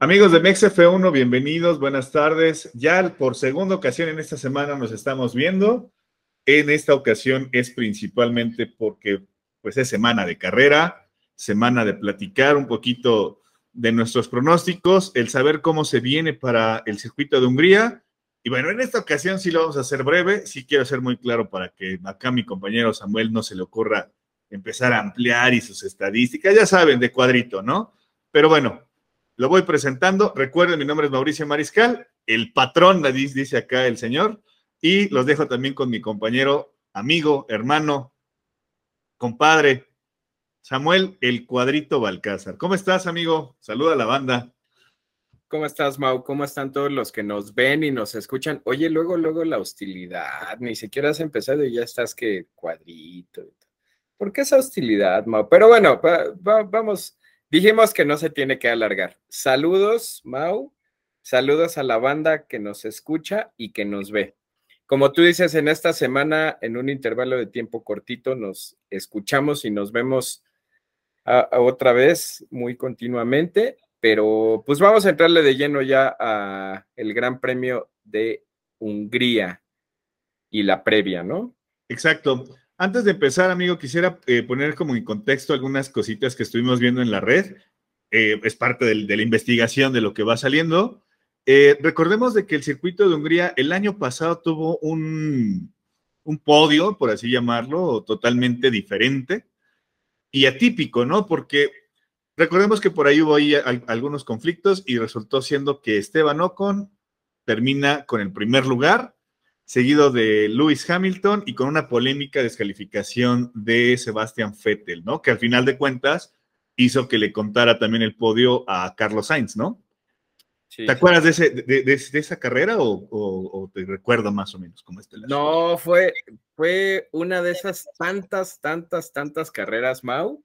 Amigos de MexF1, bienvenidos, buenas tardes. Ya por segunda ocasión en esta semana nos estamos viendo. En esta ocasión es principalmente porque pues es semana de carrera, semana de platicar un poquito de nuestros pronósticos, el saber cómo se viene para el circuito de Hungría. Y bueno, en esta ocasión sí lo vamos a hacer breve, sí quiero ser muy claro para que acá mi compañero Samuel no se le ocurra empezar a ampliar y sus estadísticas, ya saben, de cuadrito, ¿no? Pero bueno, lo voy presentando. Recuerden, mi nombre es Mauricio Mariscal, el patrón, dice acá el señor, y los dejo también con mi compañero, amigo, hermano, compadre, Samuel, el cuadrito Balcázar. ¿Cómo estás, amigo? Saluda a la banda. ¿Cómo estás, Mau? ¿Cómo están todos los que nos ven y nos escuchan? Oye, luego, luego la hostilidad, ni siquiera has empezado y ya estás que cuadrito. ¿Por qué esa hostilidad, Mau? Pero bueno, vamos Dijimos que no se tiene que alargar. Saludos, Mau. Saludos a la banda que nos escucha y que nos ve. Como tú dices, en esta semana, en un intervalo de tiempo cortito, nos escuchamos y nos vemos otra vez muy continuamente, pero pues vamos a entrarle de lleno ya a el Gran Premio de Hungría y la previa, ¿no? Exacto. Antes de empezar, amigo, quisiera eh, poner como en contexto algunas cositas que estuvimos viendo en la red. Eh, es parte de la investigación de lo que va saliendo. Eh, recordemos de que el circuito de Hungría el año pasado tuvo un, un podio, por así llamarlo, totalmente diferente y atípico, ¿no? Porque recordemos que por ahí hubo ahí algunos conflictos y resultó siendo que Esteban Ocon termina con el primer lugar seguido de Lewis Hamilton y con una polémica descalificación de Sebastian Vettel, ¿no? Que al final de cuentas hizo que le contara también el podio a Carlos Sainz, ¿no? ¿Te acuerdas de, ese, de, esa carrera o, te recuerdo más o menos cómo está No, fue, fue una de esas tantas, tantas, tantas carreras, Mau,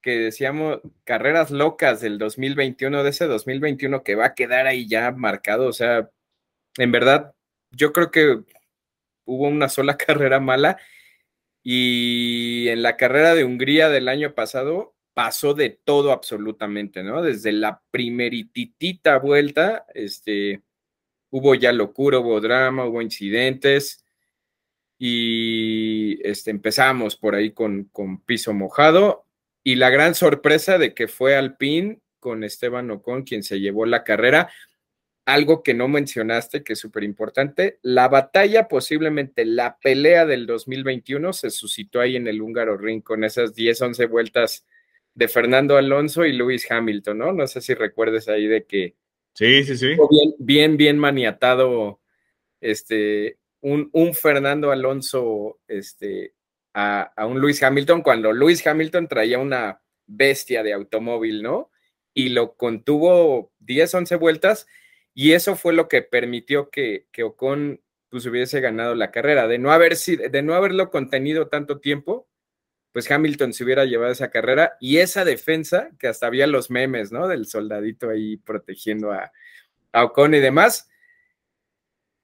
que decíamos carreras locas del 2021, de ese 2021 que va a quedar ahí ya marcado, o sea, en verdad yo creo que hubo una sola carrera mala y en la carrera de Hungría del año pasado pasó de todo absolutamente, ¿no? Desde la primerititita vuelta, este, hubo ya locura, hubo drama, hubo incidentes y este, empezamos por ahí con, con piso mojado y la gran sorpresa de que fue Alpine con Esteban Ocon quien se llevó la carrera algo que no mencionaste, que es súper importante, la batalla, posiblemente la pelea del 2021 se suscitó ahí en el húngaro ring con esas 10, 11 vueltas de Fernando Alonso y Lewis Hamilton, ¿no? No sé si recuerdes ahí de que... Sí, sí, sí. Bien, bien, bien maniatado este, un, un Fernando Alonso este, a, a un Lewis Hamilton cuando Lewis Hamilton traía una bestia de automóvil, ¿no? Y lo contuvo 10, 11 vueltas y eso fue lo que permitió que, que Ocon pues, hubiese ganado la carrera. De no, haber, de no haberlo contenido tanto tiempo, pues Hamilton se hubiera llevado esa carrera y esa defensa, que hasta había los memes, ¿no? Del soldadito ahí protegiendo a, a Ocon y demás.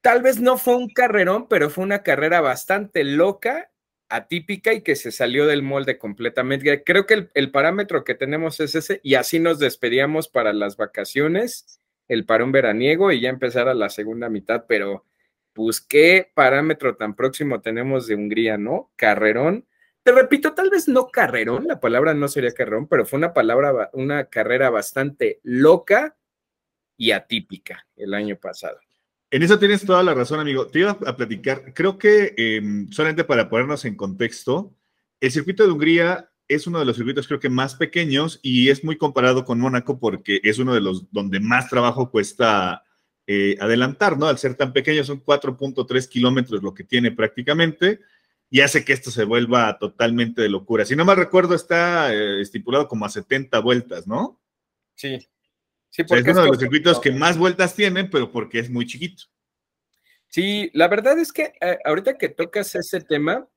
Tal vez no fue un carrerón, pero fue una carrera bastante loca, atípica y que se salió del molde completamente. Creo que el, el parámetro que tenemos es ese y así nos despedíamos para las vacaciones el parón veraniego y ya empezar a la segunda mitad, pero pues qué parámetro tan próximo tenemos de Hungría, ¿no? Carrerón. Te repito, tal vez no carrerón, la palabra no sería carrerón, pero fue una palabra, una carrera bastante loca y atípica el año pasado. En eso tienes toda la razón, amigo. Te iba a platicar, creo que em, solamente para ponernos en contexto, el circuito de Hungría es uno de los circuitos creo que más pequeños y es muy comparado con Mónaco porque es uno de los donde más trabajo cuesta eh, adelantar, ¿no? Al ser tan pequeño son 4.3 kilómetros lo que tiene prácticamente y hace que esto se vuelva totalmente de locura. Si no me recuerdo, está eh, estipulado como a 70 vueltas, ¿no? Sí. sí porque es uno de los circuitos que más vueltas tienen, pero porque es muy chiquito. Sí, la verdad es que eh, ahorita que tocas ese tema,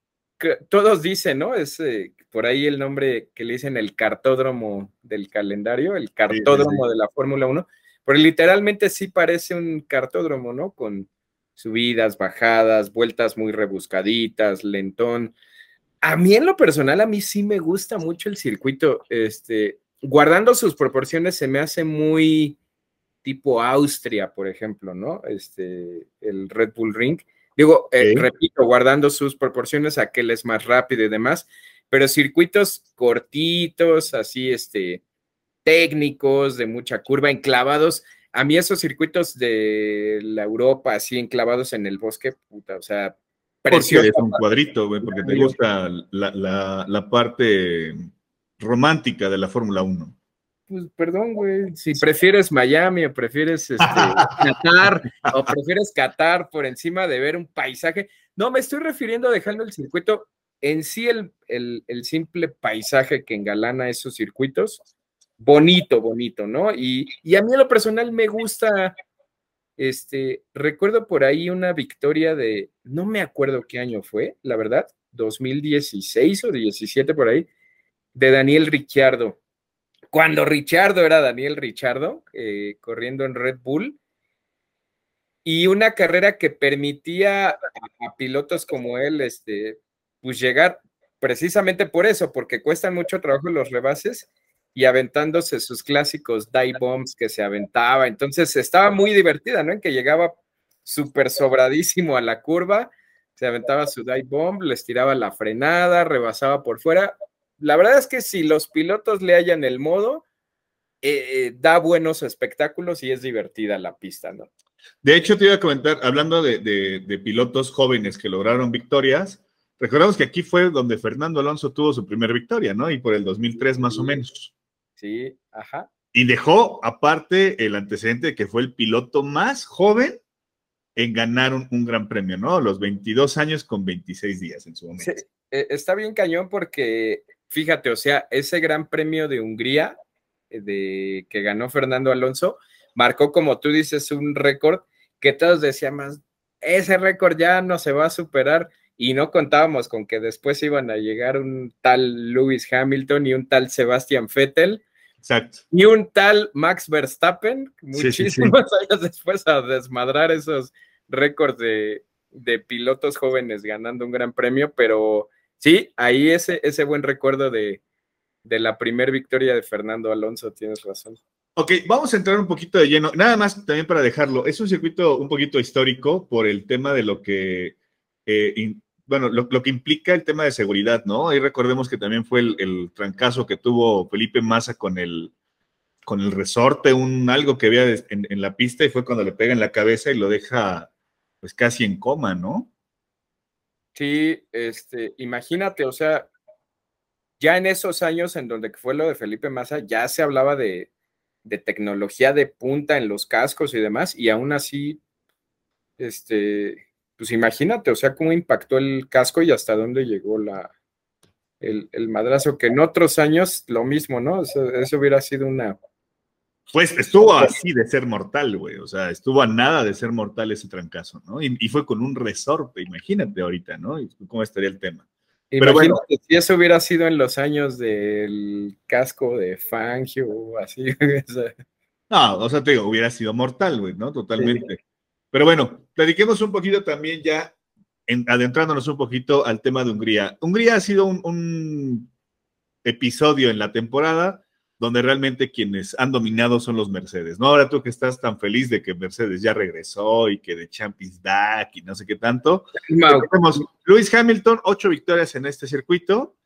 todos dicen, ¿no? Es eh, por ahí el nombre que le dicen el cartódromo del calendario, el cartódromo de la Fórmula 1, pero literalmente sí parece un cartódromo, ¿no? Con subidas, bajadas, vueltas muy rebuscaditas, lentón. A mí en lo personal, a mí sí me gusta mucho el circuito, este, guardando sus proporciones, se me hace muy tipo Austria, por ejemplo, ¿no? Este, el Red Bull Ring. Digo, eh, repito, guardando sus proporciones, aquel es más rápido y demás, pero circuitos cortitos, así, este, técnicos, de mucha curva, enclavados. A mí esos circuitos de la Europa, así enclavados en el bosque, puta, o sea, precioso. es un cuadrito, güey, porque te gusta la, la parte romántica de la Fórmula 1 pues perdón, güey, si prefieres Miami o prefieres este, Qatar o prefieres Qatar por encima de ver un paisaje. No, me estoy refiriendo dejando el circuito en sí, el, el, simple paisaje que engalana esos circuitos. Bonito, bonito, ¿no? Y, y, a mí en lo personal me gusta, este, recuerdo por ahí una victoria de, no me acuerdo qué año fue, la verdad, 2016 o 17 por ahí, de Daniel Ricciardo cuando Richardo era Daniel Richardo, eh, corriendo en Red Bull, y una carrera que permitía a, pilotos como él, este, pues llegar precisamente por eso, porque cuestan mucho trabajo los rebases y aventándose sus clásicos dive bombs que se aventaba. Entonces estaba muy divertida, ¿no? En que llegaba súper sobradísimo a la curva, se aventaba su dive bomb, les tiraba la frenada, rebasaba por fuera la verdad es que si los pilotos le hallan el modo, eh, eh, da buenos espectáculos y es divertida la pista, ¿no? De hecho, te iba a comentar, hablando de, pilotos jóvenes que lograron victorias, recordamos que aquí fue donde Fernando Alonso tuvo su primera victoria, ¿no? Y por el 2003 más o menos. Sí, ajá. Y dejó aparte el antecedente de que fue el piloto más joven en ganar un, gran premio, ¿no? Los 22 años con 26 días en su momento. Sí, eh, está bien cañón porque fíjate, o sea, ese gran premio de Hungría eh, de, que ganó Fernando Alonso marcó, como tú dices, un récord que todos decíamos, ese récord ya no se va a superar y no contábamos con que después iban a llegar un tal Lewis Hamilton y un tal Sebastian Vettel. Exacto. Y un tal Max Verstappen, muchísimos años después a desmadrar esos récords de, de pilotos jóvenes ganando un gran premio, pero sí, ahí ese, ese buen recuerdo de, la primer victoria de Fernando Alonso, tienes razón. Ok, vamos a entrar un poquito de lleno, nada más también para dejarlo. Es un circuito un poquito histórico por el tema de lo que, eh, bueno, lo, que implica el tema de seguridad, ¿no? Ahí recordemos que también fue el, trancazo que tuvo Felipe Massa con el, con el resorte, un algo que había en, en, la pista y fue cuando le pega en la cabeza y lo deja pues casi en coma, ¿no? Sí, este, imagínate, o sea, ya en esos años en donde fue lo de Felipe Massa, ya se hablaba de, tecnología de punta en los cascos y demás, y aún así, este, pues imagínate, o sea, cómo impactó el casco y hasta dónde llegó la, el, madrazo, que en otros años lo mismo, ¿no? eso hubiera sido una pues estuvo así de ser mortal, güey. O sea, estuvo a nada de ser mortal ese trancazo, ¿no? Y, fue con un resorte, imagínate ahorita, ¿no? ¿Cómo estaría el tema? Pero bueno, si eso hubiera sido en los años del casco de Fangio o así. no, o sea, te digo, hubiera sido mortal, güey, ¿no? Totalmente. Pero bueno, dediquemos un poquito también ya, adentrándonos un poquito al tema de Hungría. Hungría ha sido un episodio en la temporada donde realmente quienes han dominado son los Mercedes, ¿no? Ahora tú que estás tan feliz de que Mercedes ya regresó y que de Champions DAC y no sé qué tanto. Tenemos Luis Hamilton, ocho victorias en este circuito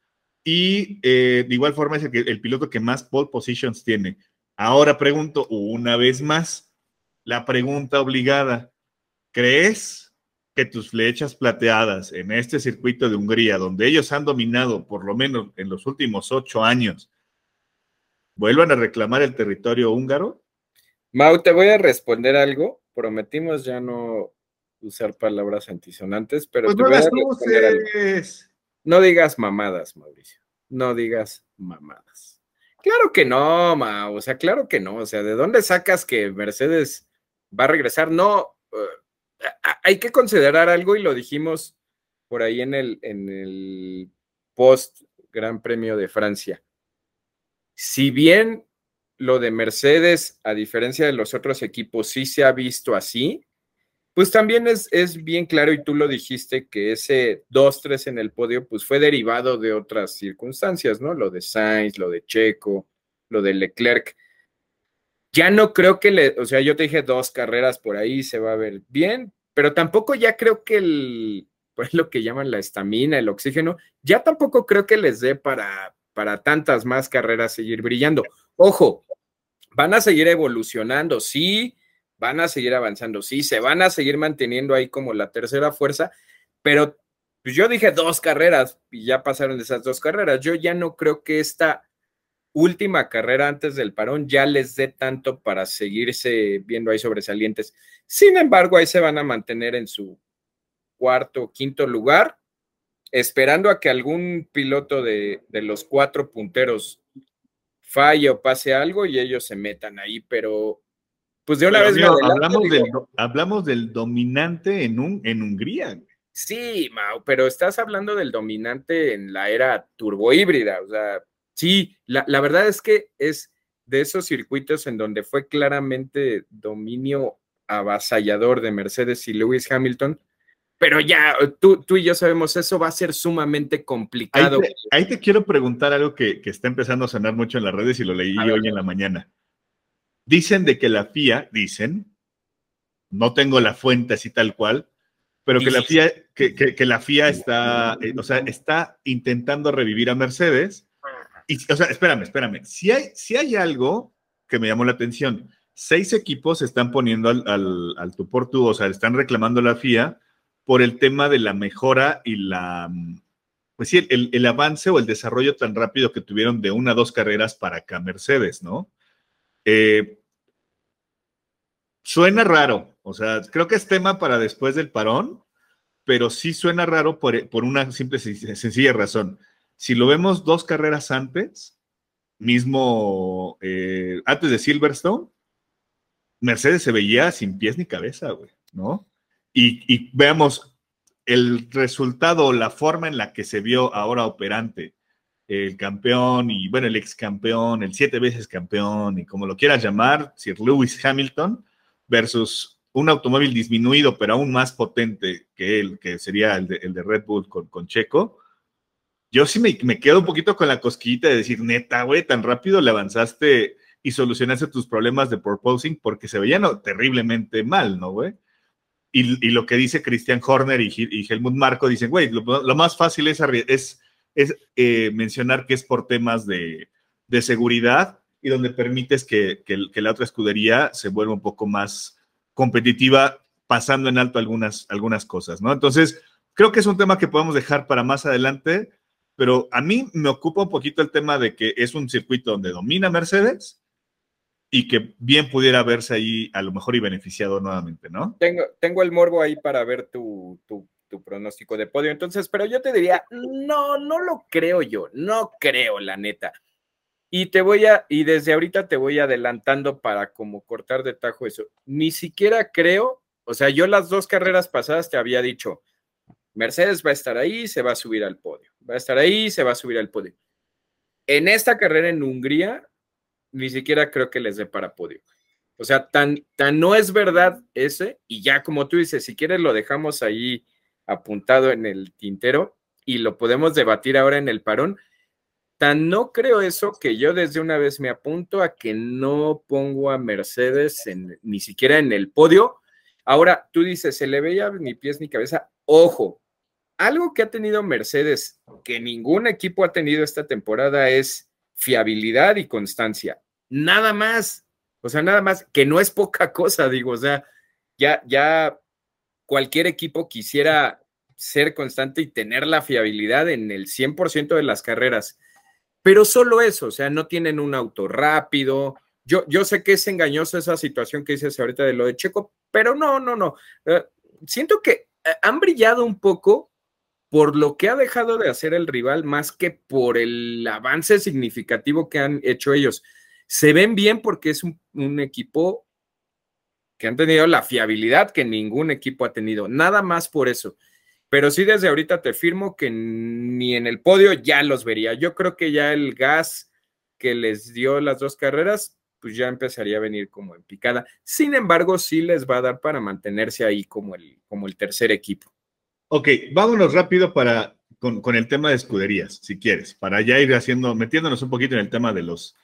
y eh, de igual forma es el, el piloto que más pole positions tiene. Ahora pregunto una vez más, la pregunta obligada, ¿crees que tus flechas plateadas en este circuito de Hungría, donde ellos han dominado por lo menos en los últimos ocho años, vuelvan a reclamar el territorio húngaro? Mau, te voy a responder algo. Prometimos ya no usar palabras antisonantes, pero pues te voy a responder No digas mamadas, Mauricio. No digas mamadas. Claro que no, Mau. O sea, claro que no. O sea, ¿de dónde sacas que Mercedes va a regresar? No. Hay que considerar algo y lo dijimos por ahí en el, en el post Gran Premio de Francia si bien lo de Mercedes, a diferencia de los otros equipos, sí se ha visto así, pues también es, es bien claro, y tú lo dijiste, que ese 2-3 en el podio, pues fue derivado de otras circunstancias, ¿no? Lo de Sainz, lo de Checo, lo de Leclerc. Ya no creo que le, o sea, yo te dije dos carreras por ahí, se va a ver bien, pero tampoco ya creo que el, pues lo que llaman la estamina, el oxígeno, ya tampoco creo que les dé para, para tantas más carreras seguir brillando. Ojo, van a seguir evolucionando, sí, van a seguir avanzando, sí, se van a seguir manteniendo ahí como la tercera fuerza, pero pues yo dije dos carreras y ya pasaron esas dos carreras. Yo ya no creo que esta última carrera antes del parón ya les dé tanto para seguirse viendo ahí sobresalientes. Sin embargo, ahí se van a mantener en su cuarto o quinto lugar, esperando a que algún piloto de, de los cuatro punteros falle o pase algo y ellos se metan ahí, pero pues de una vez hablamos, del, hablamos del dominante en, un, en Hungría. Sí, Mau, pero estás hablando del dominante en la era turbohíbrida. O sea, sí, la, la verdad es que es de esos circuitos en donde fue claramente dominio avasallador de Mercedes y Lewis Hamilton, pero ya tú, tú y yo sabemos, eso va a ser sumamente complicado. Ahí te, quiero preguntar algo que, que, está empezando a sonar mucho en las redes y lo leí hoy en la mañana. Dicen de que la FIA, dicen, no tengo la fuente así tal cual, pero que la FIA, que, la FIA está, eh, o sea, está intentando revivir a Mercedes. O sea, espérame, espérame. Si hay, si hay algo que me llamó la atención, seis equipos están poniendo al, al, tú por tú, o sea, están reclamando la FIA por el tema de la mejora y la, pues sí, el, el, avance o el desarrollo tan rápido que tuvieron de una a dos carreras para acá Mercedes, ¿no? Eh, Suena raro, o sea, creo que es tema para después del parón, pero sí suena raro por, una simple sencilla razón. Si lo vemos dos carreras antes, mismo eh, antes de Silverstone, Mercedes se veía sin pies ni cabeza, güey, ¿no? Y, veamos el resultado, la forma en la que se vio ahora operante el campeón y, bueno, el ex campeón, el siete veces campeón y como lo quieras llamar, Sir Lewis Hamilton, versus un automóvil disminuido, pero aún más potente que él, que sería el de, Red Bull con, Checo, yo sí me, quedo un poquito con la cosquillita de decir, neta, güey, tan rápido le avanzaste y solucionaste tus problemas de proposing porque se veían terriblemente mal, ¿no, güey? Y, lo que dice Christian Horner y, Helmut Marco dicen, güey, lo, más fácil es, es, es eh, mencionar que es por temas de, de seguridad y donde permites que, la otra escudería se vuelva un poco más competitiva, pasando en alto algunas, algunas cosas, ¿no? Entonces, creo que es un tema que podemos dejar para más adelante, pero a mí me ocupa un poquito el tema de que es un circuito donde domina Mercedes y que bien pudiera verse ahí a lo mejor y beneficiado nuevamente, ¿no? Tengo, tengo el morbo ahí para ver tu, tu, tu pronóstico de podio, entonces, pero yo te diría, no, no lo creo yo, no creo, la neta. Y te voy a, y desde ahorita te voy adelantando para como cortar de tajo eso. Ni siquiera creo, o sea, yo las dos carreras pasadas te había dicho, Mercedes va a estar ahí, se va a subir al podio. Va a estar ahí, se va a subir al podio. En esta carrera en Hungría, ni siquiera creo que les dé para podio. O sea, tan, tan no es verdad ese, y ya como tú dices, si quieres lo dejamos ahí apuntado en el tintero y lo podemos debatir ahora en el parón Tan no creo eso que yo desde una vez me apunto a que no pongo a Mercedes ni siquiera en el podio. Ahora, tú dices, se le veía ni pies ni cabeza. Ojo, algo que ha tenido Mercedes que ningún equipo ha tenido esta temporada es fiabilidad y constancia. Nada más. O sea, nada más, que no es poca cosa, digo, o sea, ya, ya cualquier equipo quisiera ser constante y tener la fiabilidad en el 100% de las carreras pero solo eso, o sea, no tienen un auto rápido. Yo, yo sé que es engañosa esa situación que dices ahorita de lo de Checo, pero no, no, no. Eh, siento que han brillado un poco por lo que ha dejado de hacer el rival más que por el avance significativo que han hecho ellos. Se ven bien porque es un, un equipo que han tenido la fiabilidad que ningún equipo ha tenido, nada más por eso. Pero sí, desde ahorita te firmo que ni en el podio ya los vería. Yo creo que ya el gas que les dio las dos carreras, pues ya empezaría a venir como en picada. Sin embargo, sí les va a dar para mantenerse ahí como el, como el tercer equipo. Ok, vámonos rápido para con, el tema de escuderías, si quieres, para ya ir haciendo, metiéndonos un poquito en el tema de los,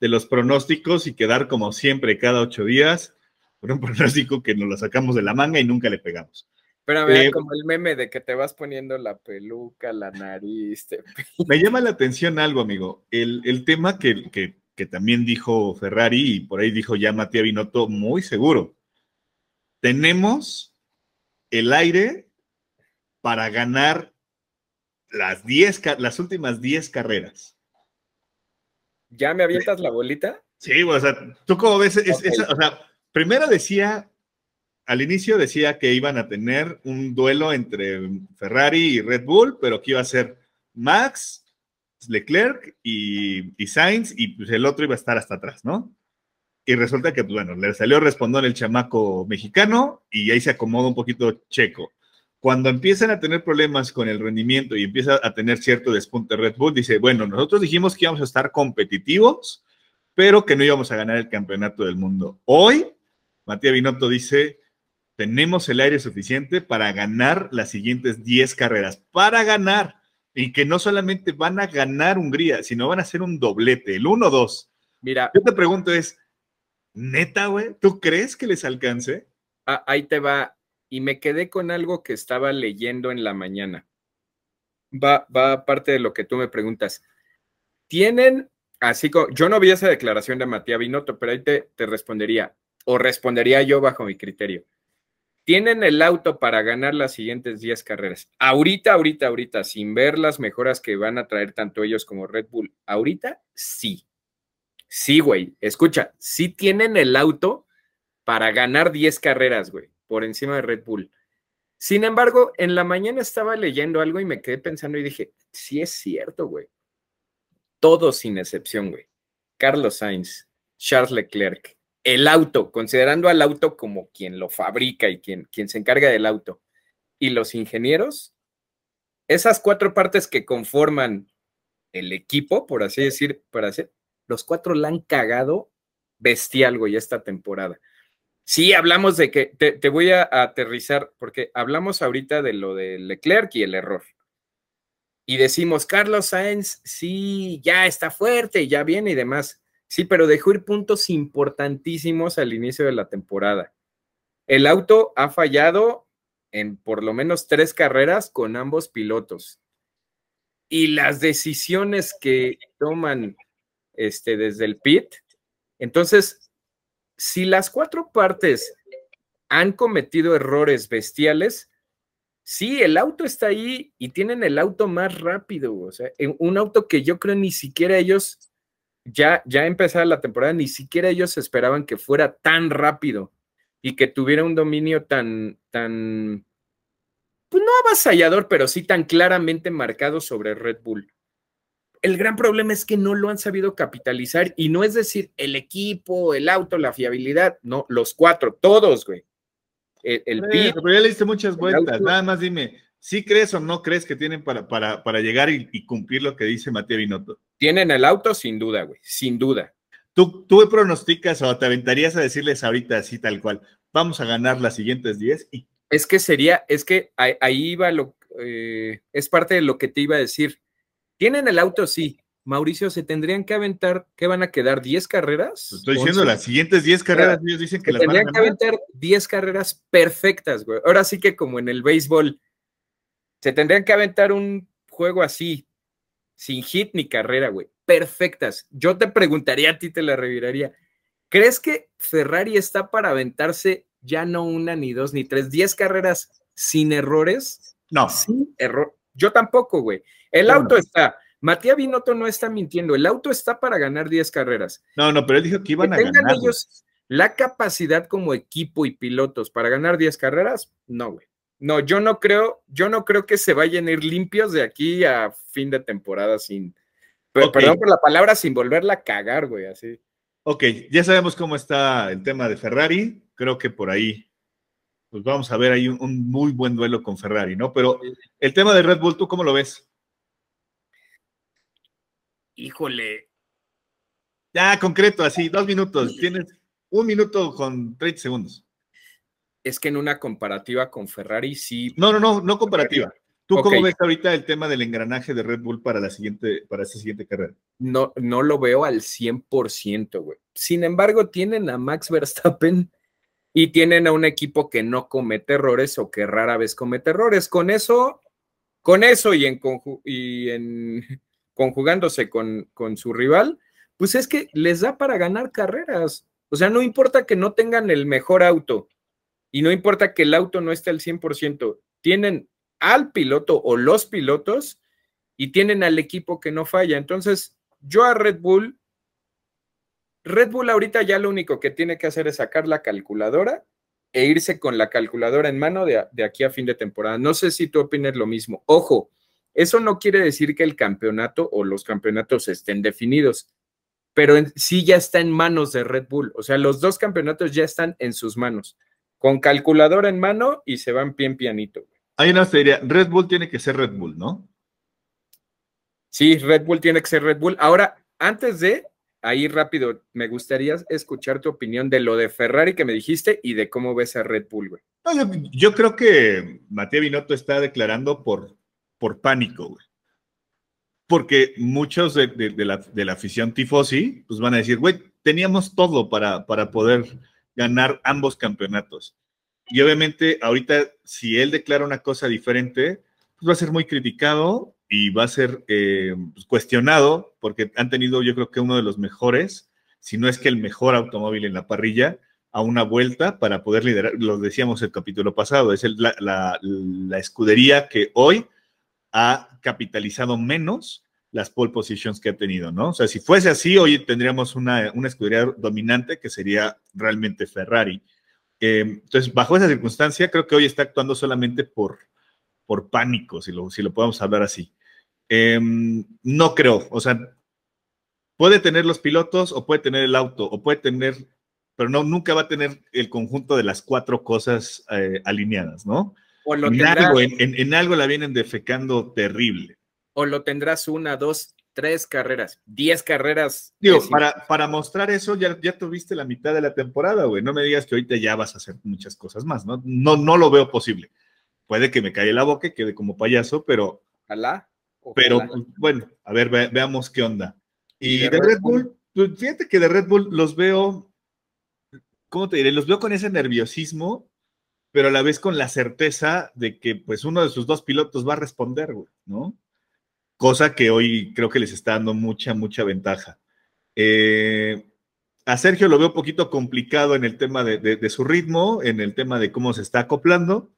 de los pronósticos y quedar como siempre cada ocho días con un pronóstico que nos lo sacamos de la manga y nunca le pegamos. Pero a ver, eh, como el meme de que te vas poniendo la peluca, la nariz. Me llama la atención algo, amigo. El, tema que, que, también dijo Ferrari y por ahí dijo ya Matías Binotto muy seguro. Tenemos el aire para ganar las, diez, las últimas 10 carreras. ¿Ya me avientas la bolita? Sí, o sea, tú como ves, o sea, primero decía, al inicio decía que iban a tener un duelo entre Ferrari y Red Bull, pero que iba a ser Max, Leclerc y, Sainz, y pues el otro iba a estar hasta atrás, ¿no? Y resulta que, pues, bueno, le salió responder el chamaco mexicano y ahí se acomoda un poquito Checo. Cuando empiezan a tener problemas con el rendimiento y empieza a tener cierto despunte Red Bull, dice, bueno, nosotros dijimos que íbamos a estar competitivos, pero que no íbamos a ganar el campeonato del mundo. Hoy, Matías Binotto dice, tenemos el aire suficiente para ganar las siguientes 10 carreras, para ganar, y que no solamente van a ganar Hungría, sino van a hacer un doblete, el 1-2. Mira, yo te pregunto es, neta, güey, ¿tú crees que les alcance? Ah, ahí te va y me quedé con algo que estaba leyendo en la mañana. Va, va parte de lo que tú me preguntas. Tienen, así como, yo no vi esa declaración de Matías Binotto, pero ahí te, te respondería, o respondería yo bajo mi criterio. Tienen el auto para ganar las siguientes 10 carreras. Ahorita, ahorita, ahorita, sin ver las mejoras que van a traer tanto ellos como Red Bull. Ahorita, sí. Sí, güey. Escucha, sí tienen el auto para ganar 10 carreras, güey por encima de Red Bull. Sin embargo, en la mañana estaba leyendo algo y me quedé pensando y dije, sí es cierto, güey. Todos sin excepción, güey. Carlos Sainz, Charles Leclerc, el auto, considerando al auto como quien lo fabrica y quien, quien se encarga del auto, y los ingenieros, esas cuatro partes que conforman el equipo, por así decir, los cuatro la han cagado bestial, güey, esta temporada. Sí, hablamos de que, te, voy a, aterrizar, porque hablamos ahorita de lo de Leclerc y el error. Y decimos, Carlos Sainz, sí, ya está fuerte, ya viene y demás. Sí, pero dejó ir puntos importantísimos al inicio de la temporada. El auto ha fallado en por lo menos tres carreras con ambos pilotos. Y las decisiones que toman este, desde el pit, entonces si las cuatro partes han cometido errores bestiales, sí, el auto está ahí y tienen el auto más rápido, o sea, un auto que yo creo ni siquiera ellos, ya, ya empezada la temporada, ni siquiera ellos esperaban que fuera tan rápido y que tuviera un dominio tan, tan, pues no avasallador, pero sí tan claramente marcado sobre Red Bull el gran problema es que no lo han sabido capitalizar y no es decir el equipo, el auto, la fiabilidad, no, los cuatro, todos, güey. El, el pero ya le diste muchas vueltas, nada más dime, ¿sí crees o no crees que tienen para, para, para llegar y, cumplir lo que dice Mateo Binotto? Tienen el auto sin duda, güey, sin duda. ¿Tú, ¿Tú pronosticas o te aventarías a decirles ahorita así tal cual, vamos a ganar las siguientes 10? Y... Es que sería, es que ahí, va lo, eh, es parte de lo que te iba a decir tienen el auto, sí. Mauricio, ¿se tendrían que aventar, que van a quedar 10 carreras? Estoy diciendo, las siguientes 10 carreras, ellos dicen que las van a Tendrían que aventar 10 carreras perfectas, güey. Ahora sí que como en el béisbol, se tendrían que aventar un juego así, sin hit ni carrera, güey. Perfectas. Yo te preguntaría a ti, te la reviraría. ¿Crees que Ferrari está para aventarse ya no una, ni dos, ni tres, 10 carreras sin errores? No. Sin error. Yo tampoco, güey. El auto está. Matías Binotto no está mintiendo. El auto está para ganar 10 carreras. No, no, pero él dijo que iban a ganar. ellos la capacidad como equipo y pilotos para ganar 10 carreras, no, güey. No, yo no creo, yo no creo que se vayan a ir limpios de aquí a fin de temporada sin, perdón por la palabra, sin volverla a cagar, güey, así. Ok, ya sabemos cómo está el tema de Ferrari. Creo que por ahí, pues vamos a ver ahí un muy buen duelo con Ferrari, ¿no? Pero el tema de Red Bull, ¿tú cómo lo ves? híjole. Ya, concreto, así, dos minutos. Tienes un minuto con 30 segundos. Es que en una comparativa con Ferrari sí. No, no, no, no comparativa. ¿Tú cómo ves ahorita el tema del engranaje de Red Bull para la siguiente, para esta siguiente carrera? No, no lo veo al 100%, güey. Sin embargo, tienen a Max Verstappen y tienen a un equipo que no comete errores o que rara vez comete errores. Con eso, con eso y en, y en conjugándose con, con su rival, pues es que les da para ganar carreras. O sea, no importa que no tengan el mejor auto y no importa que el auto no esté al 100%, tienen al piloto o los pilotos y tienen al equipo que no falla. Entonces, yo a Red Bull, Red Bull ahorita ya lo único que tiene que hacer es sacar la calculadora e irse con la calculadora en mano de, aquí a fin de temporada. No sé si tú opinas lo mismo. Ojo, eso no quiere decir que el campeonato o los campeonatos estén definidos, pero sí ya está en manos de Red Bull. O sea, los dos campeonatos ya están en sus manos, con calculadora en mano y se van bien pianito. Hay una serie, Red Bull tiene que ser Red Bull, ¿no? Sí, Red Bull tiene que ser Red Bull. Ahora, antes de ahí rápido, me gustaría escuchar tu opinión de lo de Ferrari que me dijiste y de cómo ves a Red Bull, güey. yo, creo que Matías Binotto está declarando por, por pánico, güey. Porque muchos de, la, de, la, afición tifosi, pues van a decir, güey, teníamos todo para, para poder ganar ambos campeonatos. Y obviamente ahorita, si él declara una cosa diferente, pues va a ser muy criticado y va a ser eh, pues, cuestionado porque han tenido yo creo que uno de los mejores, si no es que el mejor automóvil en la parrilla, a una vuelta para poder liderar, lo decíamos el capítulo pasado, es la, la, escudería que hoy ha capitalizado menos las pole positions que ha tenido, ¿no? O sea, si fuese así, hoy tendríamos una, una escudería dominante que sería realmente Ferrari. Eh, entonces, bajo esa circunstancia, creo que hoy está actuando solamente por, por pánico, si lo, si lo podemos hablar así. Em, no creo, o sea, puede tener los pilotos o puede tener el auto o puede tener, pero no, nunca va a tener el conjunto de las cuatro cosas eh, alineadas, ¿no? O lo en, algo, en, algo la vienen defecando terrible. O lo tendrás una, dos, tres carreras, diez carreras. Digo, para, para mostrar eso ya, ya tuviste la mitad de la temporada, güey. No me digas que ahorita ya vas a hacer muchas cosas más, ¿no? No, no lo veo posible. Puede que me caiga la boca y quede como payaso, pero... Ojalá. Pero bueno, a ver, veamos qué onda. Y de, Red, Bull, pues, fíjate que de Red Bull los veo, ¿cómo te diré? Los veo con ese nerviosismo, pero a la vez con la certeza de que pues uno de sus dos pilotos va a responder, güey, ¿no? Cosa que hoy creo que les está dando mucha, mucha ventaja. Eh, a Sergio lo veo un poquito complicado en el tema de, su ritmo, en el tema de cómo se está acoplando,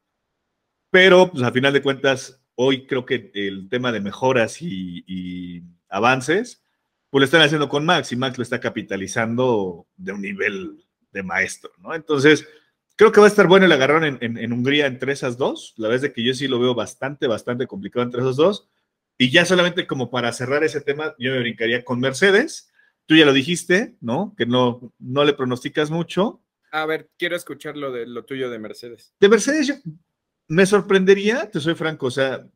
pero pues a final de cuentas, hoy creo que el tema de mejoras y, avances, pues lo están haciendo con Max y Max lo está capitalizando de un nivel de maestro, ¿no? Entonces, creo que va a estar bueno el agarrón en, en Hungría entre esas dos. La verdad es que yo sí lo veo bastante, bastante complicado entre esos dos. Y ya solamente como para cerrar ese tema, yo me brincaría con Mercedes. Tú ya lo dijiste, ¿no? Que no, no le pronosticas mucho. A ver, quiero escuchar lo de lo tuyo de Mercedes. De Mercedes, yo, me sorprendería, te soy franco, o sea,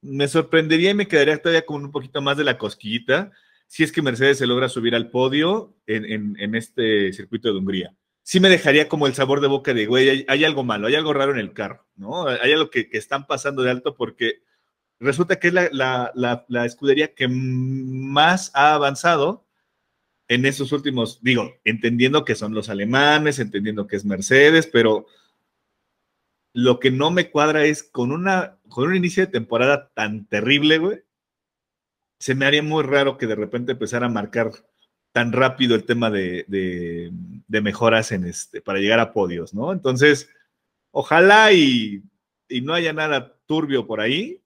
me sorprendería y me quedaría todavía con un poquito más de la cosquillita si es que Mercedes se logra subir al podio en, este circuito de Hungría. Sí me dejaría como el sabor de boca de, güey, hay, algo malo, hay algo raro en el carro, ¿no? Hay algo que, que están pasando de alto porque resulta que es la, escudería que más ha avanzado en esos últimos, digo, entendiendo que son los alemanes, entendiendo que es Mercedes, pero lo que no me cuadra es con una con un inicio de temporada tan terrible, güey. Se me haría muy raro que de repente empezara a marcar tan rápido el tema de, mejoras en este, para llegar a podios, ¿no? Entonces, ojalá y no haya nada turbio por ahí,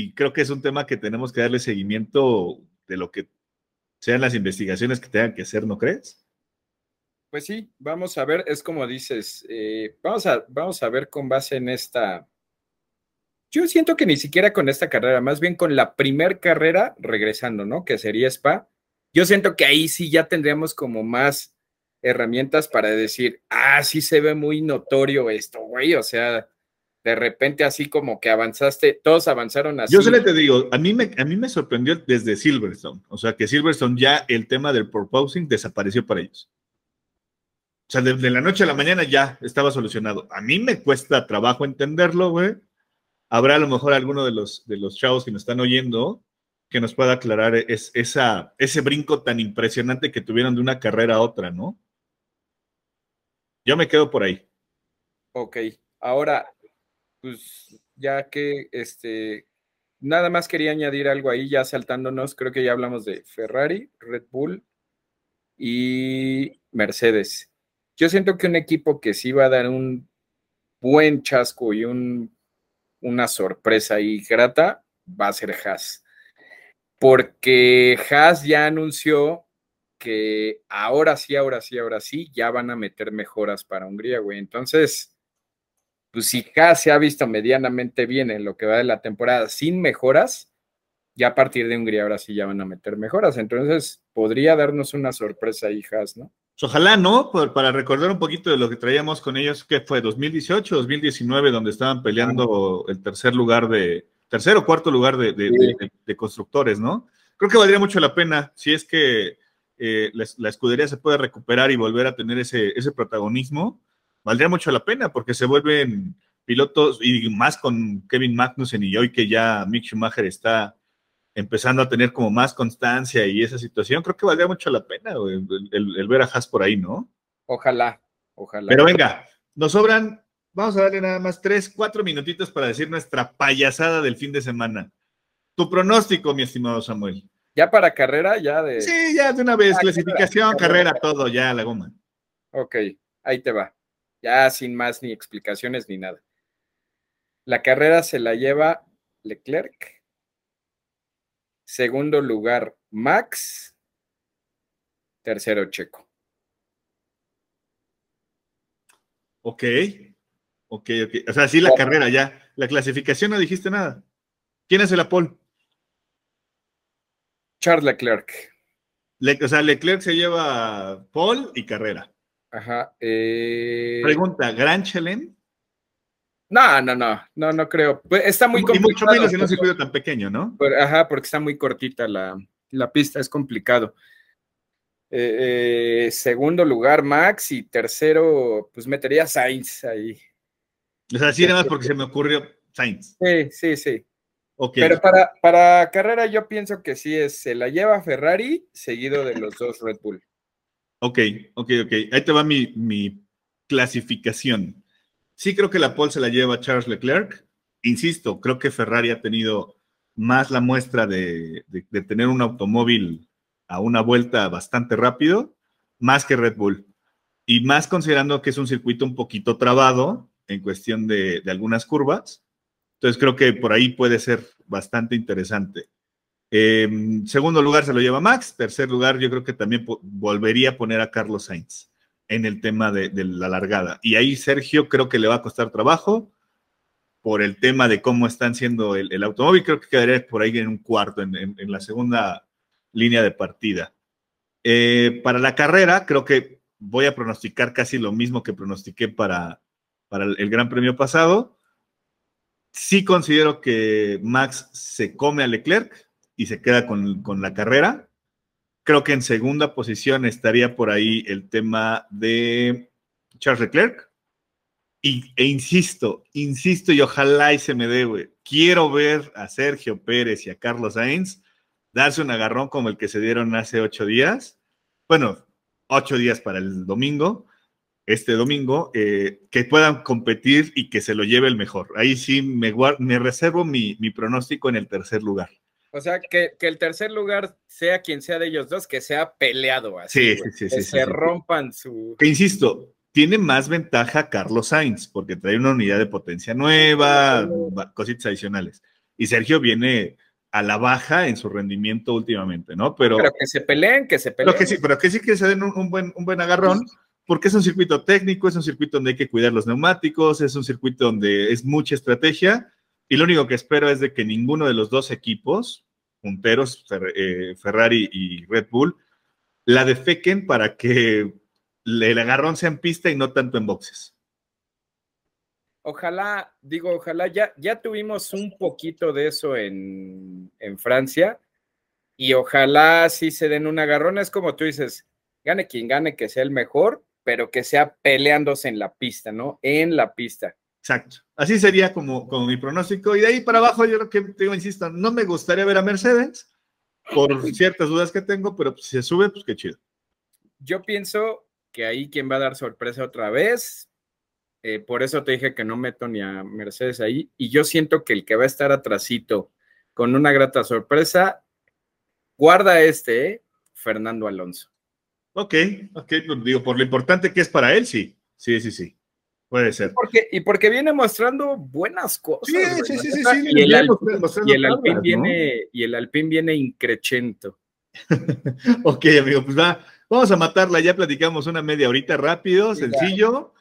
y creo que es un tema que tenemos que darle seguimiento de lo que sean las investigaciones que tengan que hacer, ¿no crees? Pues sí, vamos a ver, es como dices, eh, vamos, a, vamos a ver con base en esta... Yo siento que ni siquiera con esta carrera, más bien con la primer carrera regresando, ¿no? Que sería Spa. Yo siento que ahí sí ya tendríamos como más herramientas para decir, ah, sí se ve muy notorio esto, güey, o sea, de repente así como que avanzaste, todos avanzaron así. Yo se le te digo, a mí, me, a mí me sorprendió desde Silverstone, o sea que Silverstone ya el tema del proposing desapareció para ellos. O sea, de, la noche a la mañana ya estaba solucionado. A mí me cuesta trabajo entenderlo, güey, habrá a lo mejor alguno de los, de los chavos que nos están oyendo que nos pueda aclarar es, esa, ese brinco tan impresionante que tuvieron de una carrera a otra, ¿no? Yo me quedo por ahí. Ok, ahora, pues ya que este, nada más quería añadir algo ahí, ya saltándonos, creo que ya hablamos de Ferrari, Red Bull y Mercedes. Yo siento que un equipo que sí va a dar un buen chasco y un, una sorpresa y grata va a ser Haas. Porque Haas ya anunció que ahora sí, ahora sí, ahora sí, ya van a meter mejoras para Hungría, güey. Entonces, pues si Haas se ha visto medianamente bien en lo que va de la temporada sin mejoras, ya a partir de Hungría ahora sí ya van a meter mejoras. Entonces, podría darnos una sorpresa Haas, ¿no? Pues ojalá, ¿no? para recordar un poquito de lo que traíamos con ellos, que fue 2018, 2019, donde estaban peleando el tercer lugar de, tercer o cuarto lugar de, constructores, ¿no? Creo que valdría mucho la pena si es que eh, la, escudería se puede recuperar y volver a tener ese, ese protagonismo, valdría mucho la pena porque se vuelven pilotos y más con Kevin Magnussen y hoy que ya Mick Schumacher está empezando a tener como más constancia y esa situación, creo que valdría mucho la pena el, ver a Haas por ahí, ¿no? Ojalá, ojalá. Pero venga, nos sobran, vamos a darle nada más tres, cuatro minutitos para decir nuestra payasada del fin de semana. Tu pronóstico, mi estimado Samuel. Ya para carrera, ya de. Sí, ya de una vez, clasificación, carrera, todo, ya la goma. Ok, ahí te va. Ya sin más ni explicaciones ni nada. La carrera se la lleva Leclerc Segundo lugar, Max. Tercero, Checo. Ok, ok, ok. O sea, sí la carrera ya. La clasificación no dijiste nada. ¿Quién es el Apol? Charles Leclerc. o sea, Leclerc se lleva Paul y carrera. Ajá. Eh, Pregunta, ¿Gran Chelem? No, no, no, no, no creo. Pues, está muy complicado. Y mucho menos en un circuito tan pequeño, ¿no? ajá, porque está muy cortita la, pista, es complicado. Eh, eh, segundo lugar, Max, y tercero, pues metería Sainz ahí. O sea, sí, nada más porque se me ocurrió Sainz. Sí, sí, sí. Okay. Pero para, para carrera yo pienso que sí es, se la lleva Ferrari seguido de los dos Red Bull. Ok, ok, ok. Ahí te va mi, clasificación. Sí creo que la pole se la lleva Charles Leclerc. Insisto, creo que Ferrari ha tenido más la muestra de, tener un automóvil a una vuelta bastante rápido, más que Red Bull. Y más considerando que es un circuito un poquito trabado en cuestión de, algunas curvas. Entonces creo que por ahí puede ser bastante interesante. Em, segundo lugar se lo lleva Max. Tercer lugar yo creo que también volvería a poner a Carlos Sainz en el tema de, la largada. Y ahí Sergio creo que le va a costar trabajo por el tema de cómo están siendo el, automóvil. Creo que quedaría por ahí en un cuarto, en, la segunda línea de partida. Eh, para la carrera, creo que voy a pronosticar casi lo mismo que pronostiqué para, para el, Gran Premio pasado. Sí considero que Max se come a Leclerc y se queda con, con la carrera. Creo que en segunda posición estaría por ahí el tema de Charles Leclerc. Y, e insisto, insisto y ojalá y se me dé, güey. Quiero ver a Sergio Pérez y a Carlos Sainz darse un agarrón como el que se dieron hace ocho días. Bueno, ocho días para el domingo, este domingo, eh, que puedan competir y que se lo lleve el mejor. Ahí sí me, me reservo mi pronóstico en el tercer lugar. O sea, que, el tercer lugar, sea quien sea de ellos dos, que sea peleado así. Sí, sí, sí. Que se rompan su. Que insisto, tiene más ventaja Carlos Sainz, porque trae una unidad de potencia nueva, cositas adicionales. Y Sergio viene a la baja en su rendimiento últimamente, ¿no? Pero, pero que se peleen, que se peleen. Pero que sí, pero que sí que se den un, buen, un buen agarrón, porque es un circuito técnico, es un circuito donde hay que cuidar los neumáticos, es un circuito donde es mucha estrategia y lo único que espero es de que ninguno de los dos equipos, punteros, eh, Ferrari y Red Bull, la defequen para que el agarrón sea en pista y no tanto en boxes. Ojalá, digo, ojalá, ya, ya tuvimos un poquito de eso en, en Francia y ojalá sí se den un agarrón. Es como tú dices, gane quien gane, que sea el mejor, pero que sea peleándose en la pista, ¿no? En la pista Exacto. Así sería como, como mi pronóstico. Y de ahí para abajo, yo creo que, digo, insisto, no me gustaría ver a Mercedes por ciertas dudas que tengo, pero si se sube, pues qué chido. Yo pienso que ahí quien va a dar sorpresa otra vez. Eh, por eso te dije que no meto ni a Mercedes ahí. Y yo siento que el que va a estar atrasito con una grata sorpresa, guarda este, ¿eh? Fernando Alonso. Ok, ok, pues digo, por lo importante que es para él, sí. Sí, sí, sí. Puede ser. Porque, y porque viene mostrando buenas cosas. Sí, sí, sí, sí, Y el, Alpine viene, y el Alpine viene increchento. ok, amigo, pues va, vamos a matarla, ya platicamos una media horita rápido, sencillo.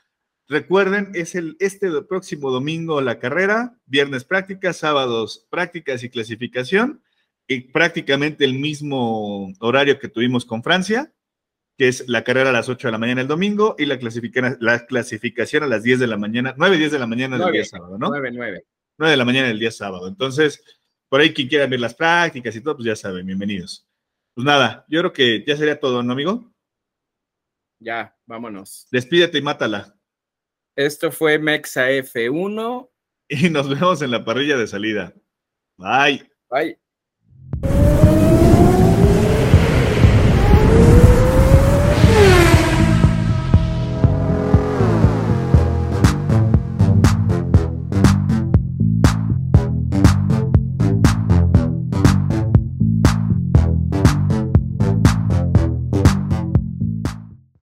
Recuerden, es el este próximo domingo la carrera, viernes prácticas, sábados prácticas y clasificación, y prácticamente el mismo horario que tuvimos con Francia que es la carrera a las 8 de la mañana el domingo y la, clasificación, la clasificación a las 10 de la mañana, 9, 10 de la mañana del día sábado, ¿no? 9, 9. 9 de la mañana del día sábado. Entonces, por ahí quien quiera ver las prácticas y todo, pues ya saben, bienvenidos. Pues nada, yo creo que ya sería todo, ¿no, amigo? Ya, vámonos. Despídete y mátala. Esto fue Mexa F1. Y nos vemos en la parrilla de salida. Bye. Bye.